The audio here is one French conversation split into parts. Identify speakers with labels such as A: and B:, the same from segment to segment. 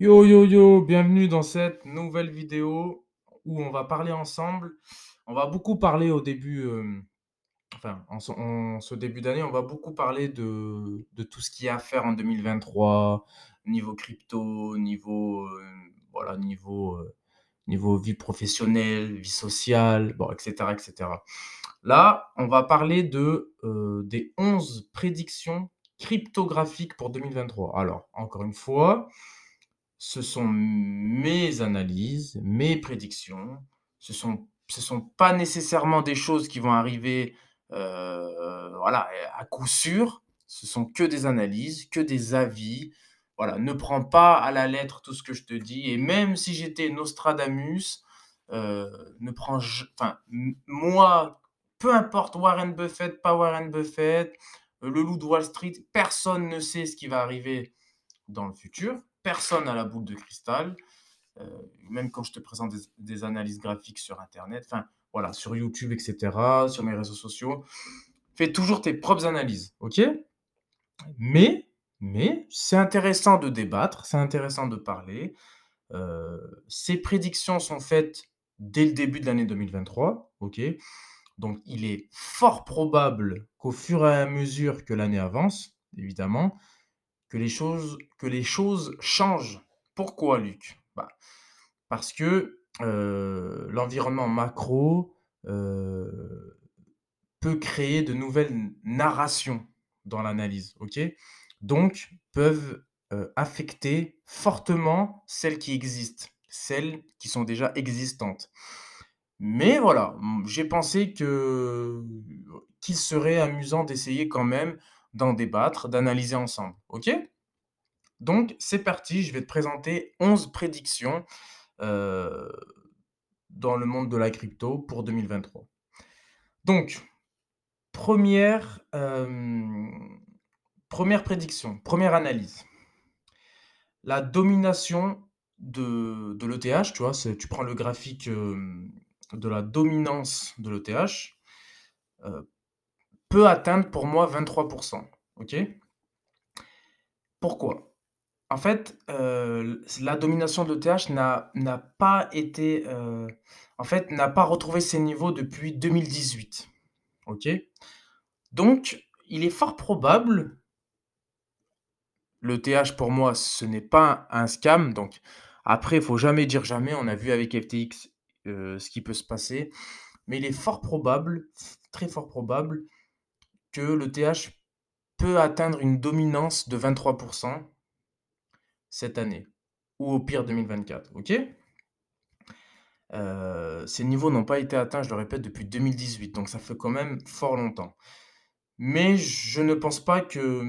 A: Yo yo yo, bienvenue dans cette nouvelle vidéo où on va parler ensemble. On va beaucoup parler au début, hem, enfin en ce début d'année, on va beaucoup parler de tout ce qu'il y a à faire en 2023, niveau crypto, niveau, heu, voilà, niveau, heu, niveau vie professionnelle, vie sociale, bon et cetera et cetera. Là, on va parler de, des 11 prédictions cryptographiques pour 2023. Alors encore une fois ce sont mes analyses, mes prédictions. Ce sont ce sont pas nécessairement des choses qui vont arriver, heu, voilà, à coup sûr. Ce sont que des analyses, que des avis. Voilà, ne prends pas à la lettre tout ce que je te dis et même si j'étais Nostradamus, heu, ne prends enfin, moi, peu importe Warren Buffett, pas Warren Buffett, le loup de Wall Street, personne ne sait ce qui va arriver dans le futur. Personne n'a la boule de cristal. Euh, même quand je te présente des, des analyses graphiques sur Internet, enfin voilà, sur YouTube, etc., sur mes réseaux sociaux, fais toujours tes propres analyses, ok? Mais, mais c'est intéressant de débattre, c'est intéressant de parler. Euh, ces prédictions sont faites dès le début de l'année 2023, ok? Donc il est fort probable qu'au fur et à mesure que l'année avance, évidemment, que les choses, que les choses changent. Pourquoi, Luc? Bah, Parce que euh, l'environnement macro euh, peut créer de nouvelles narrations dans l'analyse, ok? Donc, peuvent euh, affecter fortement celles qui existent, celles qui sont déjà existantes. Mais voilà, j'ai pensé que qu'il serait amusant d'essayer quand même d'en débattre, d'analyser ensemble. OK? Donc, c'est parti, je vais te présenter 11 prédictions euh, dans le monde de la crypto pour 2023. Donc, première, euh, première prédiction, première analyse. La domination de, de l'ETH, tu vois, tu prends le graphique euh, de la dominance de l'ETH, peut atteindre pour moi 23%. OK? Pourquoi? En fait, euh, la domination de l'ETH n'a pas été, euh, en fait, n'a pas retrouvé ses niveaux depuis 2018. OK? Donc, il est fort probable l'ETH pour moi, ce n'est pas un scam, donc après, il faut jamais dire jamais. On a vu avec FTX euh, ce qui peut se passer, mais il est fort probable, très fort probable, que le TH peut atteindre une dominance de 23% cette année, ou au pire 2024, ok? Euh, ces niveaux n'ont pas été atteints, je le répète, depuis 2018, donc ça fait quand même fort longtemps. Mais je ne pense pas que,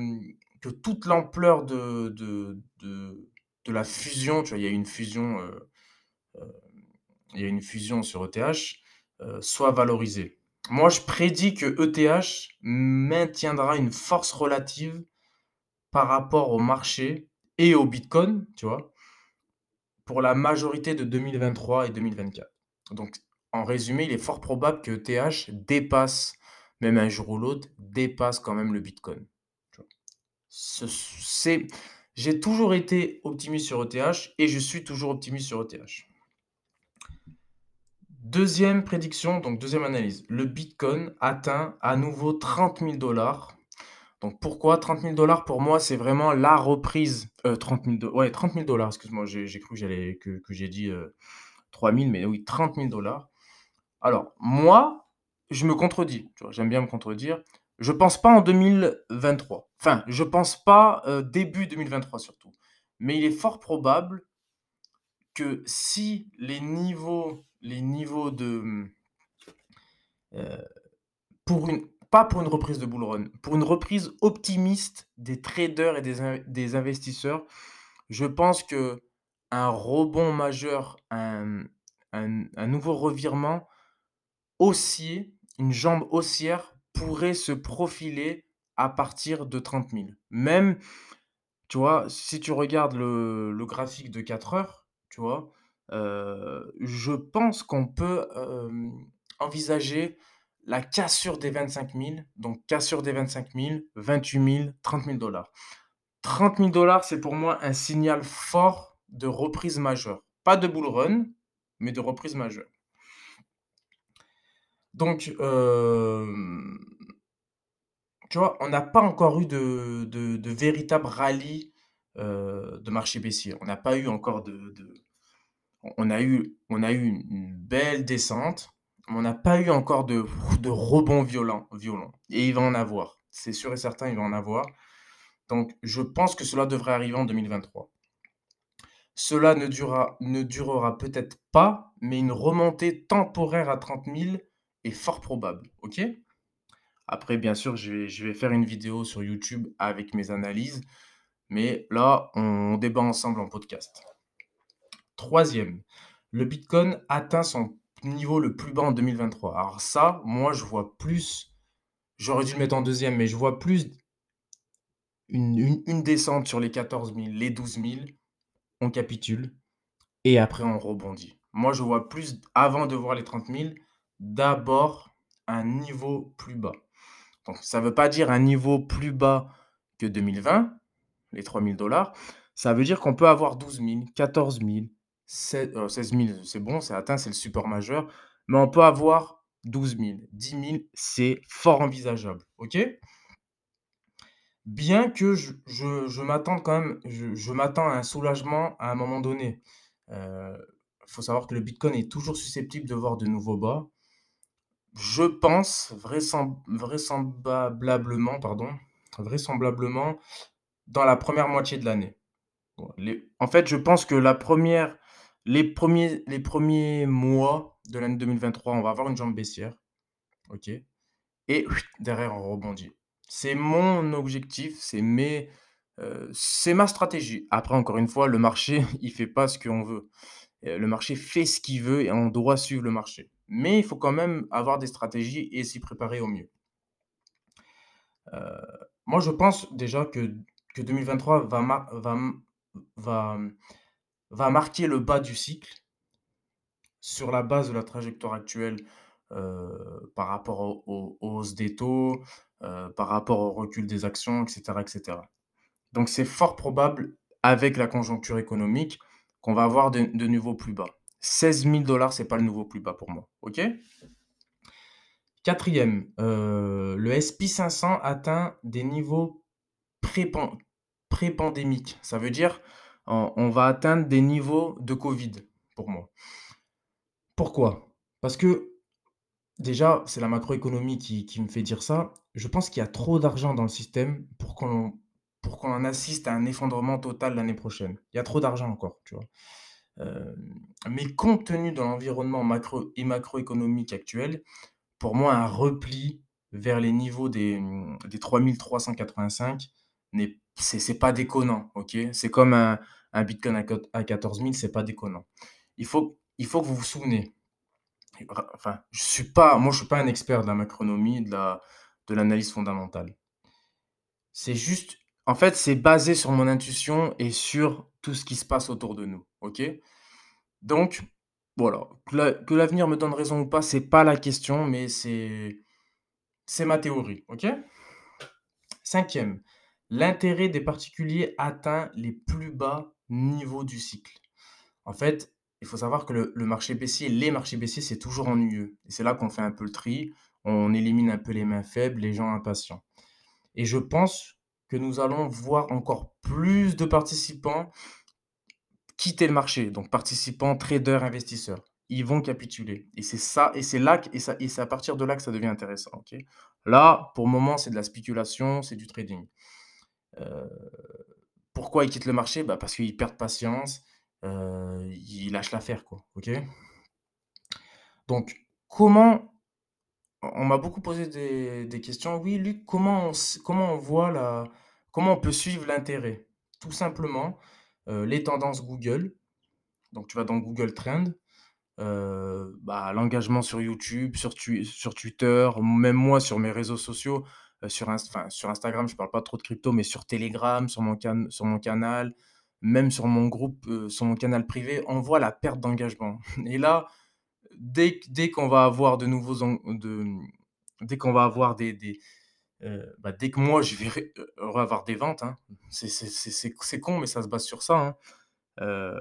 A: que toute l'ampleur de, de, de, la fusion, tu vois, il y a une fusion, euh, euh, il y a une fusion sur ETH, soit valorisée. Moi, je prédis que ETH maintiendra une force relative par rapport au marché et au Bitcoin, tu vois, pour la majorité de 2023 et 2024. Donc, en résumé, il est fort probable que ETH dépasse, même un jour ou l'autre, dépasse quand même le Bitcoin. J'ai toujours été optimiste sur ETH et je suis toujours optimiste sur ETH. Deuxième prédiction, donc deuxième analyse. Le Bitcoin atteint à nouveau 30 000 dollars. Donc pourquoi 30 000 dollars? Pour moi, c'est vraiment la reprise. 30 000 dollars. Ouais, 30 000 dollars, excuse-moi, j'ai cru que, j'ai dit 3 euh, 000, mais oui, 30 000 dollars. Alors, moi, je me contredis. J'aime bien me contredire. Je pense pas en 2023. Enfin, je pense pas euh, début 2023 surtout. Mais il est fort probable que si les niveaux les niveaux de, euh, pour une pas pour une reprise de bull run, pour une reprise optimiste des traders et des des investisseurs, je pense que un rebond majeur, un nouveau revirement haussier, une jambe haussière pourrait se profiler à partir de 30 000. Même, tu vois, si tu regardes le le graphique de 4 heures, tu vois? Je pense qu'on peut, envisager la cassure des 25 000. Donc cassure des 25 000, 28 000, 30 000 dollars. 30 000 dollars, c'est pour moi un signal fort de reprise majeure. Pas de bull run, mais de reprise majeure. Donc, euh, tu vois, on n'a pas encore eu de, de, véritable rallye euh, de marché baissier. On n'a pas eu encore de, on a eu, on a eu une belle descente, mais on n'a pas eu encore de, rebond violent, violent. Et il va en avoir. C'est sûr et certain, il va en avoir. Donc, je pense que cela devrait arriver en 2023. Cela ne durera, ne durera peut-être pas, mais une remontée temporaire à 30 000 est fort probable. OK? Après, bien sûr, je vais faire une vidéo sur YouTube avec mes analyses, mais là, on débat ensemble en podcast. Troisième, le Bitcoin atteint son niveau le plus bas en 2023. Alors ça, moi, je vois plus, j'aurais dû le mettre en deuxième, mais je vois plus une, descente sur les 14 000, les 12 000, on capitule et après on rebondit. Moi, je vois plus, avant de voir les 30 000, d'abord un niveau plus bas. Donc, ça ne veut pas dire un niveau plus bas que 2020, les 3 000 dollars. Ça veut dire qu'on peut avoir 12 000, 14 000, 16 000, c'est bon, c'est atteint, c'est le support majeur. Mais on peut avoir 12 000, 10 000, c'est fort envisageable. OK? Bien que je, je, m'attende quand même, je, m'attends à un soulagement à un moment donné. Il euh, faut savoir que le Bitcoin est toujours susceptible de voir de nouveaux bas. Je pense vraisemblablement, pardon, vraisemblablement dans la première moitié de l'année. en fait, je pense que la première les premiers, les premiers mois de l'année 2023, on va avoir une jambe baissière. OK Et derrière, on rebondit. C'est mon objectif, c'est mes, euh, c'est ma stratégie. Après, encore une fois, le marché, il fait pas ce qu'on veut. Le marché fait ce qu'il veut et on doit suivre le marché. Mais il faut quand même avoir des stratégies et s'y préparer au mieux. Euh, moi, je pense déjà que, que 2023 va, va, va, va marquer le bas du cycle sur la base de la trajectoire actuelle euh, par rapport aux, hausses des taux, euh, par rapport au recul des actions, etc. etc. Donc c'est fort probable, avec la conjoncture économique, qu'on va avoir de, de nouveaux plus bas. 16 000 dollars, ce n'est pas le nouveau plus bas pour moi. OK? Quatrième, euh, le SP500 atteint des niveaux pré-pandémiques. Ça veut dire on, va atteindre des niveaux de Covid pour moi. Pourquoi? Parce que déjà, c'est la macroéconomie qui, me fait dire ça. Je pense qu'il y a trop d'argent dans le système pour qu'on pour qu'on en assiste à un effondrement total l'année prochaine. Il y a trop d'argent encore, tu vois. Euh, mais compte tenu de l'environnement macro et macroéconomique actuel, pour moi, un repli vers les niveaux des, des 3385 n'est c'est pas déconnant, ok? C'est comme un, un Bitcoin à 14 000, c'est pas déconnant. Il faut, que vous vous souvenez. Enfin, je suis pas, moi, je suis pas un expert de la macronomie, de la, de l'analyse fondamentale. C'est juste, en fait, c'est basé sur mon intuition et sur tout ce qui se passe autour de nous, ok? Donc, voilà, que l'avenir me donne raison ou pas, c'est pas la question, mais c'est, c'est ma théorie, ok? Cinquième, l'intérêt des particuliers atteint les plus bas niveaux du cycle. En fait, il faut savoir que le, marché baissier, les marchés baissiers, c'est toujours ennuyeux. Et c'est là qu'on fait un peu le tri, on élimine un peu les mains faibles, les gens impatients. Et je pense que nous allons voir encore plus de participants quitter le marché, donc participants, traders, investisseurs. Ils vont capituler. Et c'est ça, et c'est là, et, ça, et c'est à partir de là que ça devient intéressant. là, pour le moment, c'est de la spéculation, c'est du trading. Euh, pourquoi ils quittent le marché? Bah Parce qu'ils perdent patience, euh, ils lâchent l'affaire. Quoi, Donc, comment... On m'a beaucoup posé des, questions. Oui, Luc, comment on, comment on voit la... Comment on peut suivre l'intérêt? Tout simplement, euh, les tendances Google. Donc, tu vas dans Google Trend. bah, l'engagement sur YouTube, sur, sur Twitter, même moi sur mes réseaux sociaux, euh, sur, sur Instagram, je parle pas trop de crypto, mais sur Telegram, sur mon, sur mon canal, même sur mon groupe, euh, sur mon canal privé, on voit la perte d'engagement. Et là, dès, dès qu'on va avoir de nouveaux... De, dès qu'on va avoir des... euh, bah, dès que moi, je vais avoir des ventes, hein, c'est con, mais ça se base sur ça. Hein.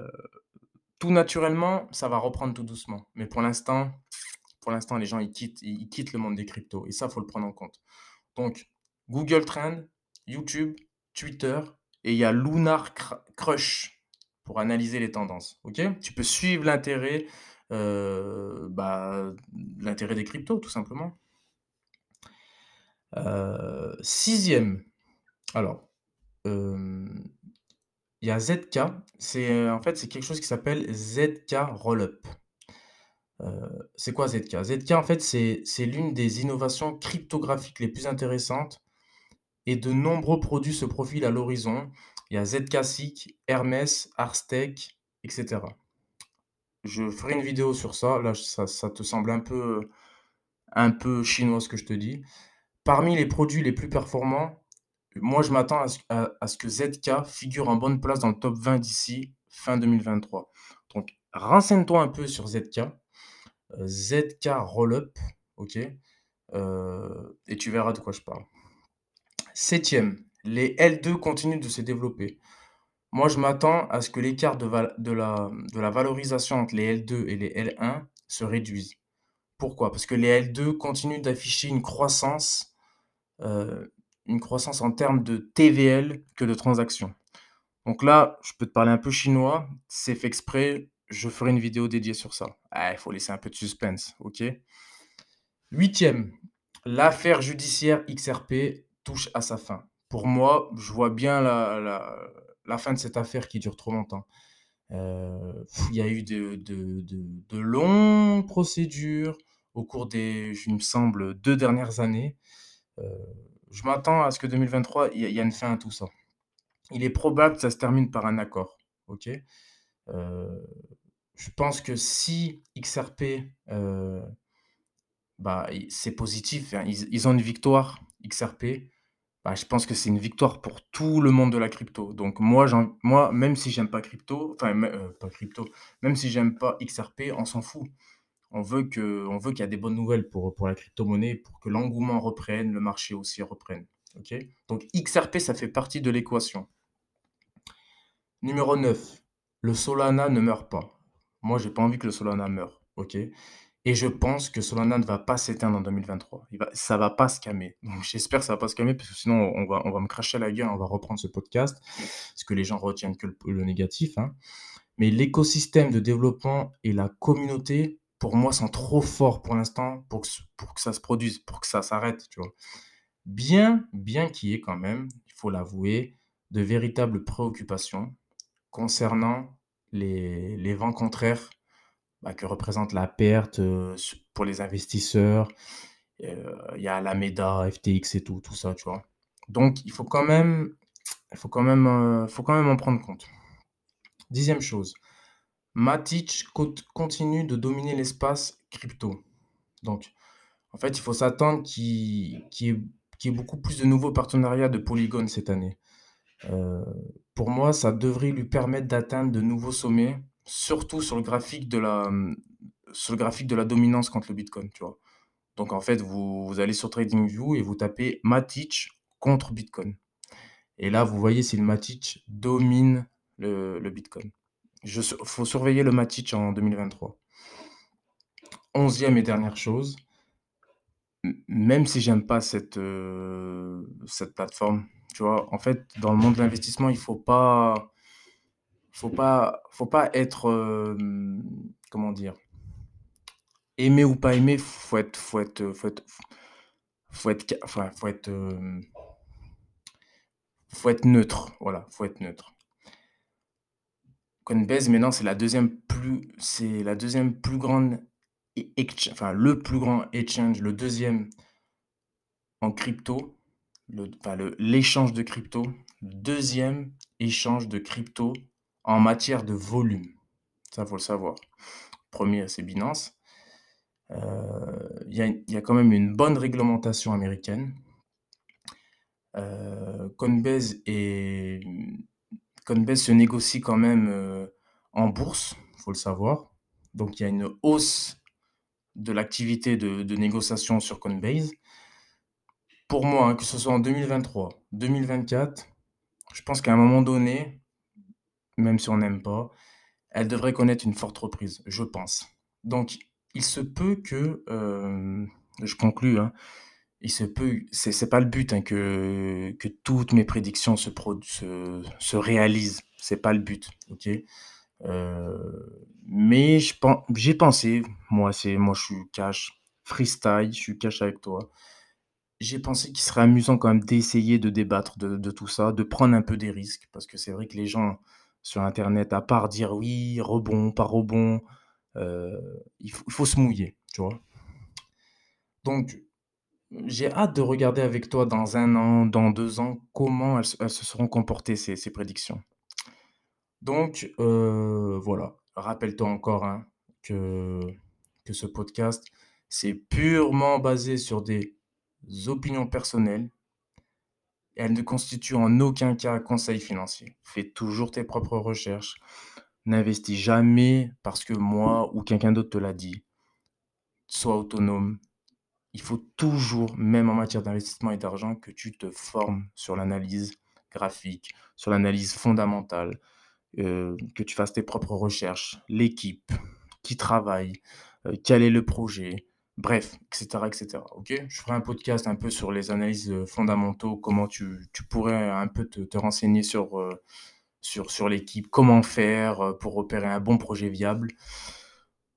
A: Tout naturellement, ça va reprendre tout doucement. Mais pour l'instant pour l'instant, les gens, ils quittent ils quittent le monde des cryptos et ça, faut le prendre en compte. Donc Google Trends, YouTube, Twitter et il y a Lunar Cr Crush pour analyser les tendances? Tu peux suivre l'intérêt, heu, bah, l'intérêt des cryptos, tout simplement. Heu, 6 alors, hem, il y a ZK, c'est, en fait, c'est quelque chose qui s'appelle ZK Rollup. C'est quoi ZK? ZK, en fait, c'est l'une des innovations cryptographiques les plus intéressantes et de nombreux produits se profilent à l'horizon. Il y a ZK-SIC, Hermès, Arstec et cetera. Je ferai une vidéo sur ça. Là, ça te semble un peu, chinois ce que je te dis. Parmi les produits les plus performants, moi, je m'attends à ce à ce que ZK figure en bonne place dans le top 20 d'ici fin 2023. Donc renseigne-toi un peu sur ZK, ZK Rollup, OK? Heu et tu verras de quoi je parle. Septième, les L2 continuent de se développer. Moi, je m'attends à ce que l'écart de la valorisation entre les L2 et les L1 se réduise. Pourquoi? Parce que les L2 continuent d'afficher une croissance, heu, une croissance en termes de TVL que de transactions. Donc là, je peux te parler un peu chinois, c'est fait exprès, je ferai une vidéo dédiée sur ça. Ah, il faut laisser un peu de suspense, OK? Huitième, l'affaire judiciaire XRP touche à sa fin. Pour moi, je vois bien la fin de cette affaire qui dure trop longtemps. Heu, il y a eu de longues procédures au cours des il me semble, 2 dernières années. Heu, je m'attends à ce que 2023, il y a une fin à tout ça. Il est probable que ça se termine par un accord, OK? Heu, je pense que si XRP, heu, bah, c'est positif, ils ont une victoire, XRP, bah, je pense que c'est une victoire pour tout le monde de la crypto. Donc moi, moi, même si j'aime pas crypto, enfin, heu, pas crypto, même si j'aime pas XRP, on s'en fout. On veut qu'il y a des bonnes nouvelles pour, pour la crypto-monnaie, pour que l'engouement reprenne, le marché aussi reprenne. Donc XRP, ça fait partie de l'équation. Numéro 9, le Solana ne meurt pas. Moi, j'ai pas envie que le Solana meure, OK? Et je pense que Solana ne va pas s'éteindre en 2023. Il va ça va pas se calmer. J'espère que ça va pas se calmer parce que sinon on va on va me cracher la gueule, on va reprendre ce podcast, parce que les gens retiennent que le négatif, hein. Mais l'écosystème de développement et la communauté, pour moi, sont trop forts pour l'instant pour que pour que ça se produise, pour que ça s'arrête, tu vois? Bien bien qu'il y ait quand même, il faut l'avouer, de véritables préoccupations concernant les vents contraires, bah, que représente la perte, heu, s pour les investisseurs. Heu, il y a Alameda, FTX et tout, tout ça, tu vois? Donc il faut quand même il faut quand même, heu, faut quand même en prendre compte. Dixième chose, Matic cont continue de dominer l'espace crypto. Donc en fait, il faut s'attendre qu'il y y ait beaucoup plus de nouveaux partenariats de Polygon cette année. Heu, pour moi, ça devrait lui permettre d'atteindre de nouveaux sommets, surtout sur le graphique de la, mmh, sur le graphique de la dominance contre le bitcoin, tu vois? Donc en fait, vous vous allez sur TradingView et vous tapez Matic contre bitcoin et là, vous voyez si le Matic domine le le bitcoin. Su faut surveiller le Matic en 2023. Onzième et dernière chose, même si j'aime pas cette, heu, cette plateforme, tu vois? En fait, dans le monde de l'investissement, il faut pas faut pas faut pas être, hem, comment dire? Aimer ou pas aimer, faut être faut être, faut être faut être enfin, faut être, hem, faut être neutre, voilà, faut être neutre. Coinbase maintenant, c'est la deuxième plus c'est la deuxième plus grande enfin le plus grand exchange, le deuxième en crypto, le enfin l'échange de crypto, deuxième échange de crypto en matière de volume. Ça, faut le savoir. Premier, c'est Binance. Heu, il y a quand même une bonne réglementation américaine. Heu, Coinbase Coinbase se négocie quand même, heu, en bourse, faut le savoir. Donc il y a une hausse de l'activité de négociation sur Coinbase. Pour moi, hein, que ce soit en 2023, 2024, je pense qu'à un moment donné, même si on n'aime pas, elle devrait connaître une forte reprise, je pense. Donc il se peut que, hem, je conclus, hein, il se peut c'est c'est pas le but, hein, que que toutes mes prédictions se prod se se réalisent, c'est pas le but, OK? Heu, mais j'ai pensé, moi moi je suis cash, freestyle, je suis cash avec toi. J'ai pensé qu'il serait amusant quand même d'essayer de débattre de tout ça, de prendre un peu des risques parce que c'est vrai que les gens sur internet, à part dire: «Oui, rebond, pas rebond», heu, il faut se mouiller, tu vois? Donc j'ai hâte de regarder avec toi dans un an, dans 2 ans, comment elles se seront comportées ces prédictions. Donc heu, voilà, rappelle-toi encore, hein, que ce podcast, c'est purement basé sur des opinions personnelles elles ne constituent en aucun cas un conseil financier. Fais toujours tes propres recherches. N'investis jamais parce que moi ou quelqu'un d'autre te l'a dit. Sois autonome. Il faut toujours, même en matière d'investissement et d'argent, que tu te formes sur l'analyse graphique, sur l'analyse fondamentale, heu, que tu fasses tes propres recherches, l'équipe, qui travaille, heu, quel est le projet, bref, et cetera, et cetera, OK? Je ferai un podcast un peu sur les analyses, heu, fondamentaux, comment tu tu pourrais un peu te renseigner sur, sur sur l'équipe, comment faire, pour repérer un bon projet viable.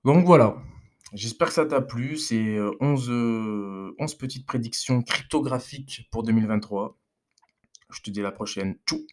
A: Donc voilà, j'espère que ça t'a plu, c'est, heu, 11, heu, 11 petites prédictions cryptographiques pour 2023. Je te dis à la prochaine. Tchou!